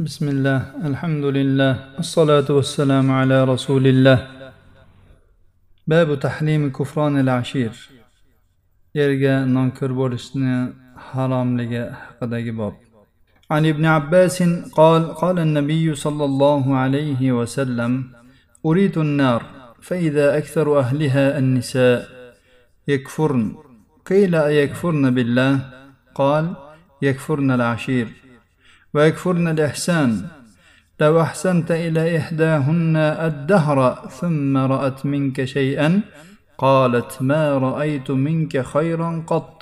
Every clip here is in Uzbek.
بسم الله الحمد لله الصلاة والسلام على رسول الله باب تحريم كفران العشير erga nonkir bo'lishni haromligi haqidagi bob. عن ابن عباس قال قال النبي صلى الله عليه وسلم أريد النار فإذا أكثر أهلها النساء يكفرن قيل أيكفرن بالله قال يكفرن العشير ويكفرن الإحسان لو أحسنت إلى إحداهن الدهر ثم رأت منك شيئا قالت ما رأيت منك خيرا قط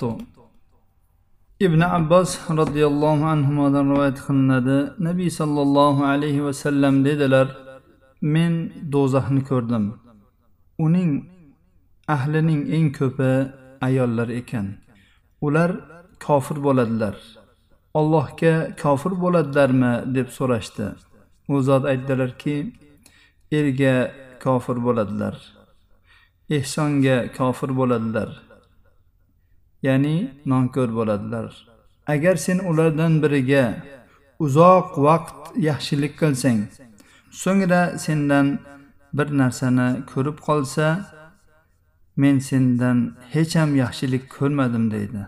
ibn abbos roziyallohu anhudan rivoyat qilinadi nabiy sollallohu alayhi vasallam dedilar men do'zaxni ko'rdim uning ahlining eng ko'pi ayollar ekan ular kofir bo'ladilar Allohga kofir bo'ladilarmi deb so'rashdi. U zot aytdilarki erga kofir bo'ladilar ehsonga kofir bo'ladilar ya'ni nonko'r bo'ladilar. Agar sen ulardan biriga uzoq vaqt yaxshilik qilsang so'ngra sendan bir narsani ko'rib qolsa men sendan hech ham yaxshilik ko'rmadim deydi.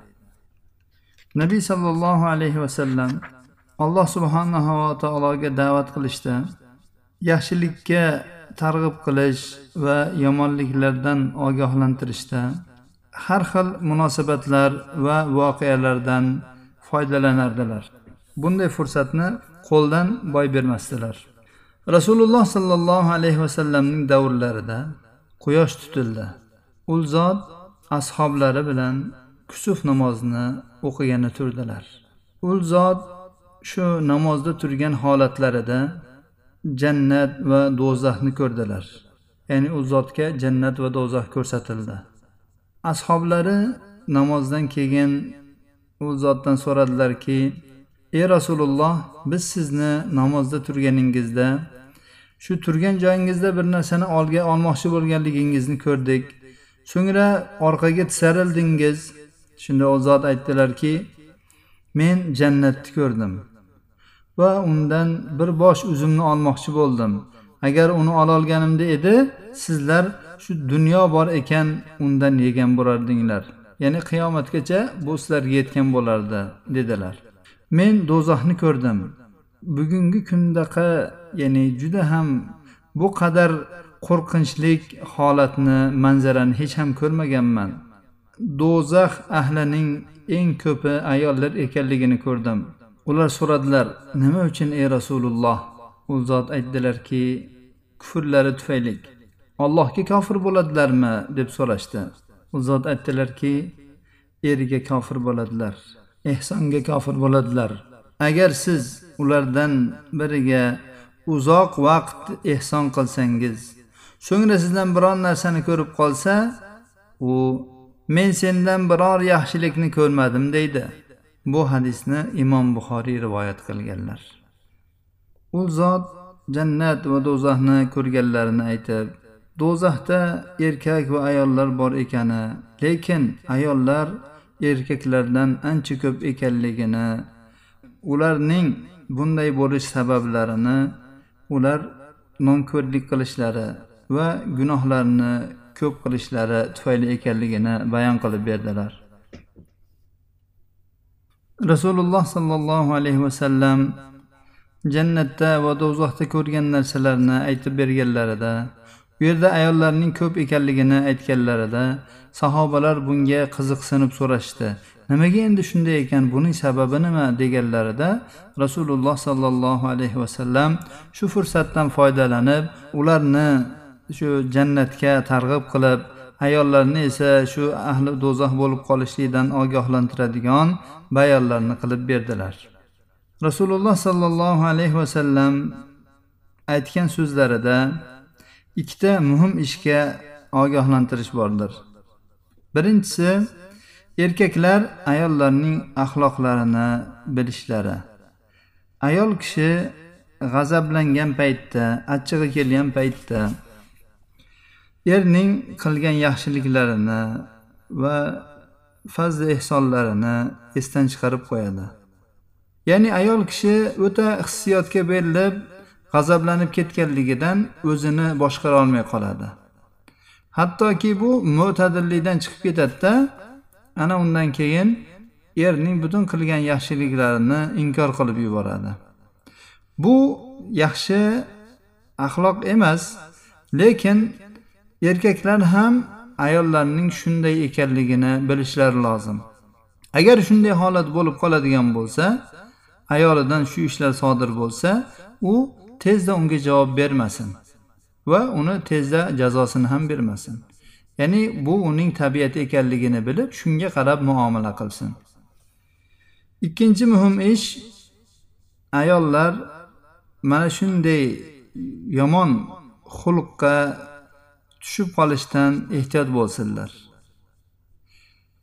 Nabiy sollallohu alayhi vasallam alloh subhanahu va taologa da'vat qilishda yaxshilikka targ'ib qilish va yomonliklardan ogohlantirishda har xil munosabatlar va voqealardan foydalanardilar. Bunday fursatni qo'ldan boy bermasdilar. Rasululloh sollallohu alayhi vasallamning davrlarida quyosh tutildi. U zot ashoblari bilan kusuf namozini o'qigani turdilar. U zot shu namozda turgan holatlarida jannat va do'zaxni ko'rdilar. Ya'ni u zotga jannat va do'zax ko'rsatildi. Ashoblari namozdan keyin u zotdan so'radilarki ey rasululloh biz sizni namozda turganingizda shu turgan joyingizda bir narsani olga olmoqchi bo'lganligingizni ko'rdik. So'ngra orqaga tisarildingiz. Shunda u zot aytdilarki men jannatni ko'rdim va undan bir bosh uzumni olmoqchi bo'ldim. Agar uni ololganimda edi sizlar shu dunyo bor ekan undan yegan bo'lardinglar. Ya'ni qiyomatgacha bu sizlarga yetgan bo'lardi dedilar. Men do'zaxni ko'rdim. Bugungi kundaqa ya'ni juda ham bu qadar qo'rqinchlik holatni manzarani hech ham ko'rmaganman. Do'zax ahlining eng ko'pi ayollar ekanligini ko'rdim. Ular so'radilar nima uchun ey rasululloh? U zot aytdilarki kufrlari tufayli. Allohga kofir bo'ladilarmi? deb so'rashdi. U zot aytdilarki eriga kofir bo'ladilar ehsonga kofir bo'ladilar. Agar siz ulardan biriga uzoq vaqt ehson qilsangiz so'ngra sizdan biror narsani ko'rib qolsa u men sendan biror yaxshilikni ko'rmadim deydi. Bu hadisni imom buxoriy rivoyat qilganlar. U zot jannat va do'zaxni ko'rganlarini aytib do'zaxda erkak va ayollar bor ekani lekin ayollar erkaklardan ancha ko'p ekanligini ularning bunday bo'lish sabablarini ular nonko'rlik qilishlari va gunohlarni ko'p qilishlari tufayli ekanligini bayon qilib berdilar. Rasululloh sollallohu alayhi vasallam jannatda va do'zaxda ko'rgan narsalarni aytib berganlarida u yerda ayollarning ko'p ekanligini aytganlarida sahobalar bunga qiziqsinib so'rashdi. Nimaga endi shunday ekan buning sababi nima deganlarida rasululloh sollallohu alayhi vasallam shu fursatdan foydalanib ularni shu jannatga targ'ib qilib ayollarni esa shu ahli do'zax bo'lib qolishlikdan ogohlantiradigan bayonlarni qilib berdilar. Rasululloh sollallohu alayhi vasallam aytgan so'zlarida ikkita muhim ishga ogohlantirish bordir. Birinchisi erkaklar ayollarning axloqlarini bilishlari. Ayol kishi g'azablangan paytda achchig'i kelgan paytda erning qilgan yaxshiliklarini va fazli ehsonlarini esdan chiqarib qo'yadi. Ya'ni ayol kishi o'ta hissiyotga berilib g'azablanib ketganligidan o'zini boshqara olmay qoladi. Hattoki bu mo'tadillikdan chiqib ketadida ana undan keyin erning butun qilgan yaxshiliklarini inkor qilib yuboradi. Bu yaxshi axloq emas lekin erkaklar ham ayollarning shunday ekanligini bilishlari lozim. Agar shunday holat bo'lib qoladigan bo'lsa ayolidan shu ishlar sodir bo'lsa u tezda unga javob bermasin va uni tezda jazosini ham bermasin. Ya'ni bu uning tabiati ekanligini bilib shunga qarab muomala qilsin. Ikkinchi muhim ish ayollar mana shunday yomon xulqqa tushib qolishdan ehtiyot bo'lsinlar.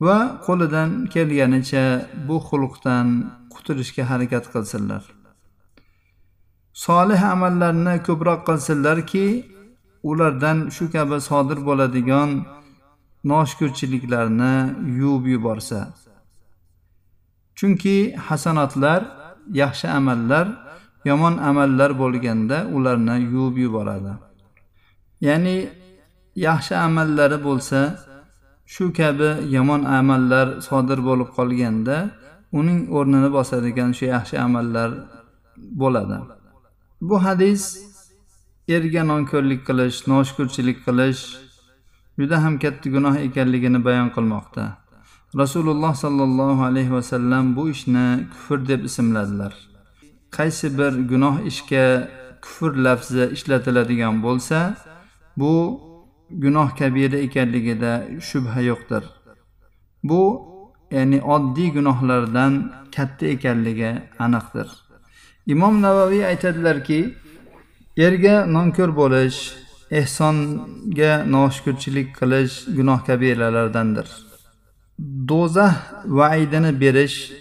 Va qo'lidan kelganicha bu xulqdan qutulishga harakat qilsinlar. Solih amallarni ko'proq qilsinlarki ulardan shu kabi sodir bo'ladigan noshukurchiliklarni yuvib yuborsa. Chunki hasanotlar yaxshi amallar yomon amallar bo'lganda ularni yuvib yuboradi. Ya'ni yaxshi amallari bo'lsa shu kabi yomon amallar sodir bo'lib qolganda uning o'rnini bosadigan shu yaxshi amallar bo'ladi. Bu hadis erga nonko'rlik qilish noshukurchilik qilish juda ham katta gunoh ekanligini bayon qilmoqda. Rasululloh sollallohu alayhi vasallam bu ishni kufr deb ismladilar. Qaysi bir gunoh ishga kufr lafzi ishlatiladigan bo'lsa bu gunoh kabira ekanligida shubha yo'qdir. Bu ya'ni oddiy gunohlardan katta ekanligi aniqdir. Imom navaviy aytadilarki erga nonko'r bo'lish ehsonga noshukurchilik qilish gunoh kabiralardandir. Do'zax vaidini berish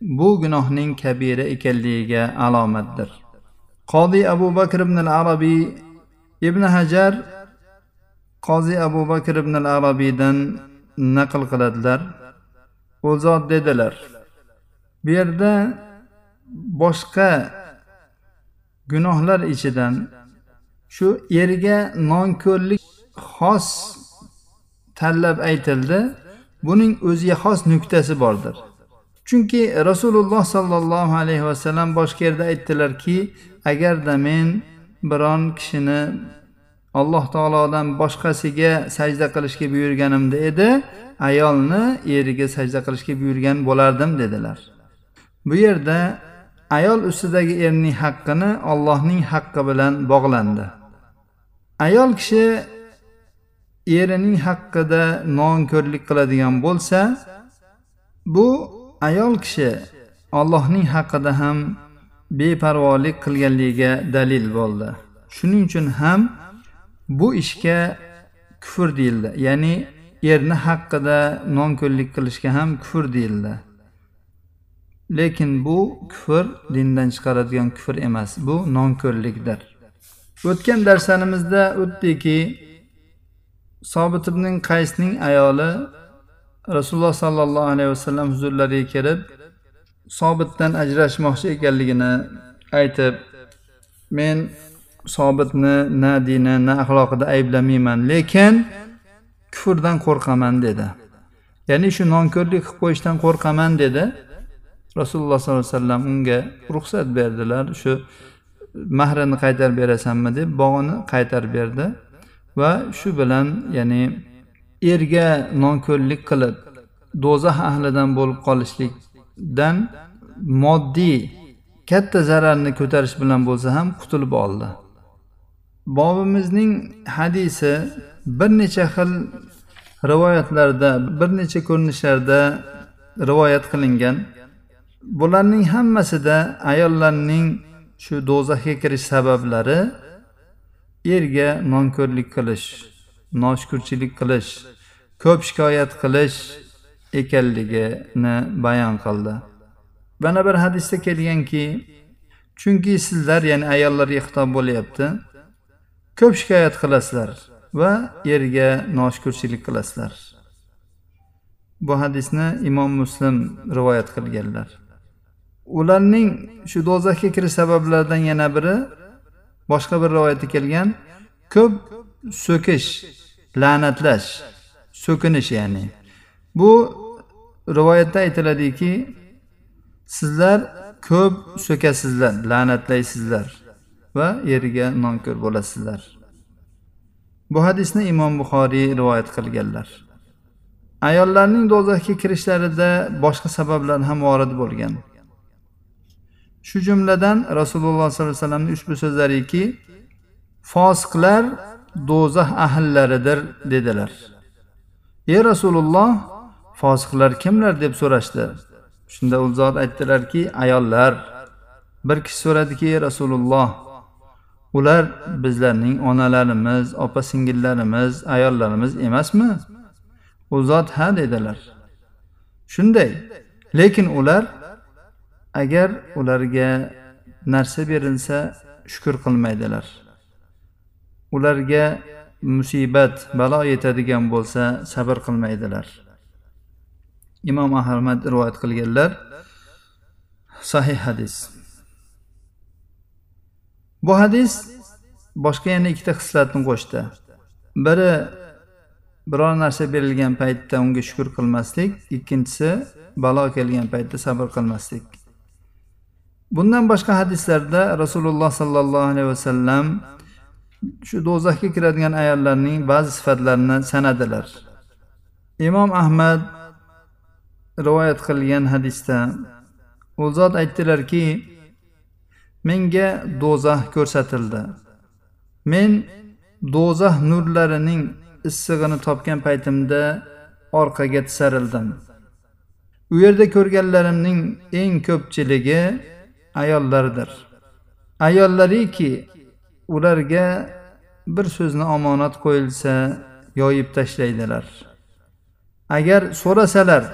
bu gunohning kabira ekanligiga alomatdir. Qodiy abu bakr ibn al arabiy ibn hajar qozi abu bakr ibn al arabiydan naql qiladilar. U zot dedilar bu yerda boshqa gunohlar ichidan shu erga nonko'rlik xos tanlab aytildi. Buning o'ziga xos nuqtasi bordir. Chunki rasululloh sollallohu alayhi vasallam boshqa yerda aytdilarki agarda men biron kishini alloh taolodan boshqasiga sajda qilishga buyurganimda edi ayolni eriga sajda qilishga buyurgan bo'lardim dedilar. Bu yerda ayol ustidagi erning haqqini ollohning haqqi bilan bog'landi. Ayol kishi erining haqqida nonko'rlik qiladigan bo'lsa bu ayol kishi ollohning haqqida ham beparvolik qilganligiga dalil bo'ldi. Shuning uchun ham bu ishga kufr deyildi. Ya'ni erni haqqida nonko'rlik qilishga ham kufr deyildi. Lekin bu kufr dindan chiqaradigan kufr emas bu nonko'rlikdir o'tgan darslarimizda o'tdiki sobit ibn qaysning ayoli rasululloh sollallohu alayhi vasallam huzurlariga kelib sobitdan ajrashmoqchi ekanligini aytib men sobitni na dini na axloqida ayblamayman lekin kufrdan qo'rqaman dedi. Ya'ni shu nonko'rlik qilib qo'yishdan qo'rqaman dedi. Rasululloh sollallohu alayhi vasallam unga ruxsat berdilar shu mahrini qaytarib berasanmi deb bog'ini qaytarib berdi. Va shu bilan ya'ni erga nonko'rlik qilib do'zax ahlidan bo'lib qolishlikdan moddiy katta zararni ko'tarish bilan bo'lsa ham qutulib oldi. Bobimizning hadisi bir necha xil rivoyatlarda bir necha ko'rinishlarda rivoyat qilingan. Bularning hammasida ayollarning shu do'zaxga kirish sabablari erga nonko'rlik qilish noshukurchilik qilish ko'p shikoyat qilish ekanligini bayon qildi. Mana bir hadisda kelganki chunki sizlar ya'ni ayollarga xitob bo'lyapti ko'p shikoyat qilasizlar va erga noshukurchilik qilasizlar. Bu hadisni imom muslim rivoyat qilganlar. Ularning shu do'zaxga kirish sabablaridan yana biri boshqa bir rivoyatda kelgan ko'p so'kish la'natlash so'kinish ya'ni. Bu rivoyatda aytiladiki sizlar ko'p so'kasizlar la'natlaysizlar. Va eriga nonko'r bo'lasizlar. Bu hadisni imom buxoriy rivoyat qilganlar. Ayollarning do'zaxga kirishlarida boshqa sabablar ham vorid bo'lgan. Shu jumladan rasululloh sollallohu alayhi vasallamni ushbu so'zlariki fosiqlar do'zax ahllaridir dedilar. Ey rasululloh fosiqlar kimlar? deb so'rashdi. Shunda u zot aytdilarki ayollar. Bir kishi so'radiki ey rasululloh ular bizlarning onalarimiz opa singillarimiz ayollarimiz emasmi? U zot ha dedilar. Shunday. Lekin ular agar ularga narsa berilsa shukur qilmaydilar. Ularga musibat balo yetadigan bo'lsa sabr qilmaydilar. Imom ahmad rivoyat qilganlar sahih hadis. Bu hadis boshqa yana ikkita xislatni qo'shdi. Biri biror narsa berilgan paytda unga shukur qilmaslik ikkinchisi balo kelgan paytda sabr qilmaslik. Bundan boshqa hadislarda rasululloh sollallohu alayhi vasallam shu do'zaxga kiradigan ayollarning ba'zi sifatlarini sanadilar. Imom ahmad rivoyat qilgan hadisda u zot aytdilarki menga do'zax ko'rsatildi. Men do'zax nurlarining issig'ini topgan paytimda orqaga tisarildim. U yerda ko'rganlarimning eng ko'pchiligi ayollardir. Ayollariki ularga bir so'zni omonat qo'yilsa yoyib tashlaydilar. Agar so'rasalar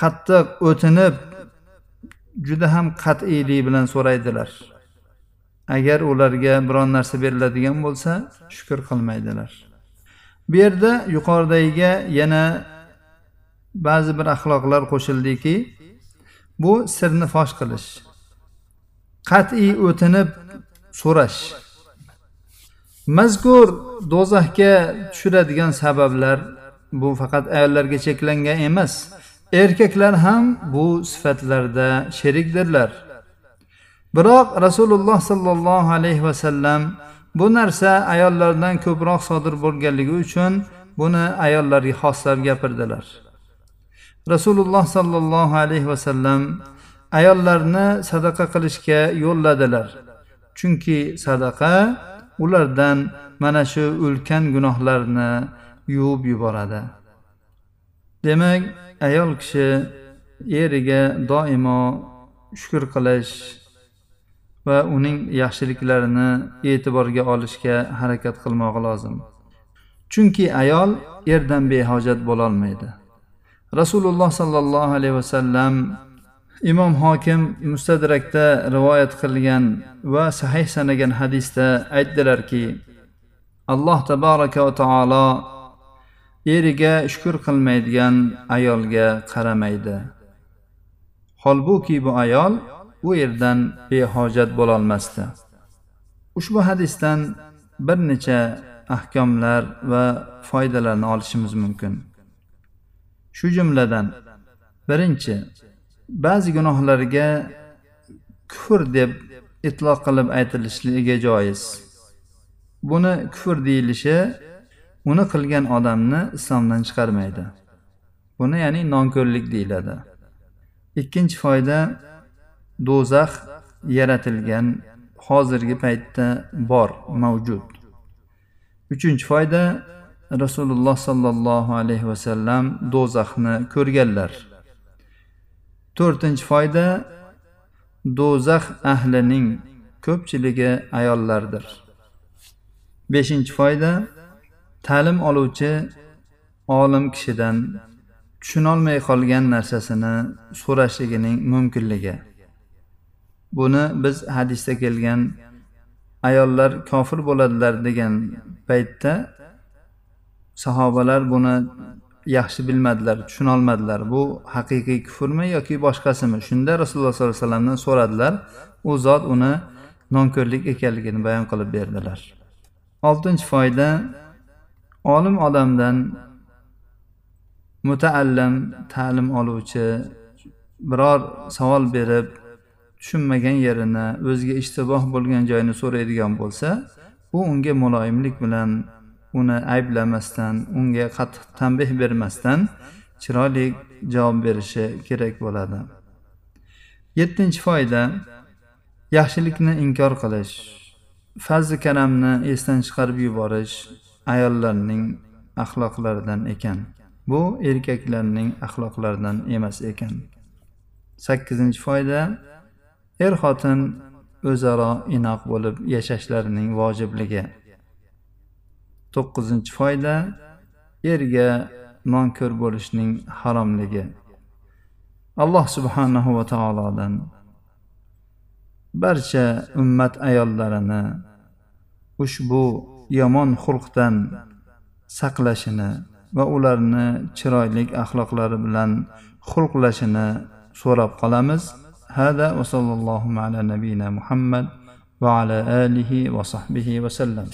qattiq o'tinib juda ham qat'iylik bilan so'raydilar. Agar ularga biron narsa beriladigan bo'lsa shukur qilmaydilar. Bu yerda yuqoridagiga yana ba'zi bir axloqlar qo'shildiki bu sirni fosh qilish qat'iy o'tinib so'rash mazkur do'zaxga tushiradigan sabablar bu faqat ayollarga cheklangan emas erkaklar ham bu sifatlarda sherikdirlar. Biroq rasululloh sollallohu alayhi vasallam bu narsa ayollardan ko'proq sodir bo'lganligi uchun buni ayollarga xoslab gapirdilar. Rasululloh sollallohu alayhi vasallam ayollarni sadaqa qilishga yo'lladilar. Chunki sadaqa ulardan mana shu ulkan gunohlarni yuvib yuboradi. Demak ayol kishi eriga doimo shukur qilish va uning yaxshiliklarini e'tiborga olishga harakat qilmog'i lozim. Chunki ayol erdan behojat bo'lolmaydi. Rasululloh sollallohu alayhi vasallam imom hokim mustadrakda rivoyat qilgan va sahih sanagan hadisda aytdilarki alloh taboraka va taolo eriga shukur qilmaydigan ayolga qaramaydi. Holbuki bu ayol u yerdan behojat bo'lolmasdi. Ushbu hadisdan bir necha ahkomlar va foydalarni olishimiz mumkin. Shu jumladan birinchi ba'zi gunohlarga kufr deb itloq qilib aytilishligi joiz. Buni kufr deyilishi uni qilgan odamni islomdan chiqarmaydi. Buni ya'ni nonko'rlik deyiladi. Ikkinchi foyda do'zax yaratilgan hozirgi paytda bor mavjud. Uchinchi foyda rasululloh sollallohu alayhi vasallam do'zaxni ko'rganlar. To'rtinchi foyda do'zax ahlining ko'pchiligi ayollardir. Beshinchi foyda ta'lim oluvchi olim kishidan tushunolmay qolgan narsasini so'rashligining mumkinligi. Buni biz hadisda kelgan ayollar kofir bo'ladilar degan paytda sahobalar buni yaxshi bilmadilar tushunolmadilar. Bu haqiqiy kufrmi yoki boshqasimi? Shunda rasululloh sollallohu alayhi vasallamdan so'radilar. U zot uni nonko'rlik ekanligini bayon qilib berdilar. Oltinchi foyda olim odamdan mutaallim ta'lim oluvchi biror savol berib tushunmagan yerini o'ziga ishtiboh bo'lgan joyini so'raydigan bo'lsa u unga muloyimlik bilan uni ayblamasdan unga qattiq tanbeh bermasdan chiroyli javob berishi kerak bo'ladi. Yettinchi foyda yaxshilikni inkor qilish. Fazli karamni esdan chiqarib yuborish. Ayollarning axloqlaridan ekan. Bu erkaklarning axloqlaridan emas ekan. Sakkizinchi foyda er xotin o'zaro inoq bo'lib yashashlarining vojibligi. To'qqizinchi foyda erga nonko'r bo'lishning haromligi. Alloh subhanahu va taolodan barcha ummat ayollarini ushbu yomon xulqdan saqlashini va ularni chiroyli axloqlari bilan xulqlashini so'rab qolamiz. Hada va sallallohu ala nabiyina muhammad va ala alihi va sahbihi vasallam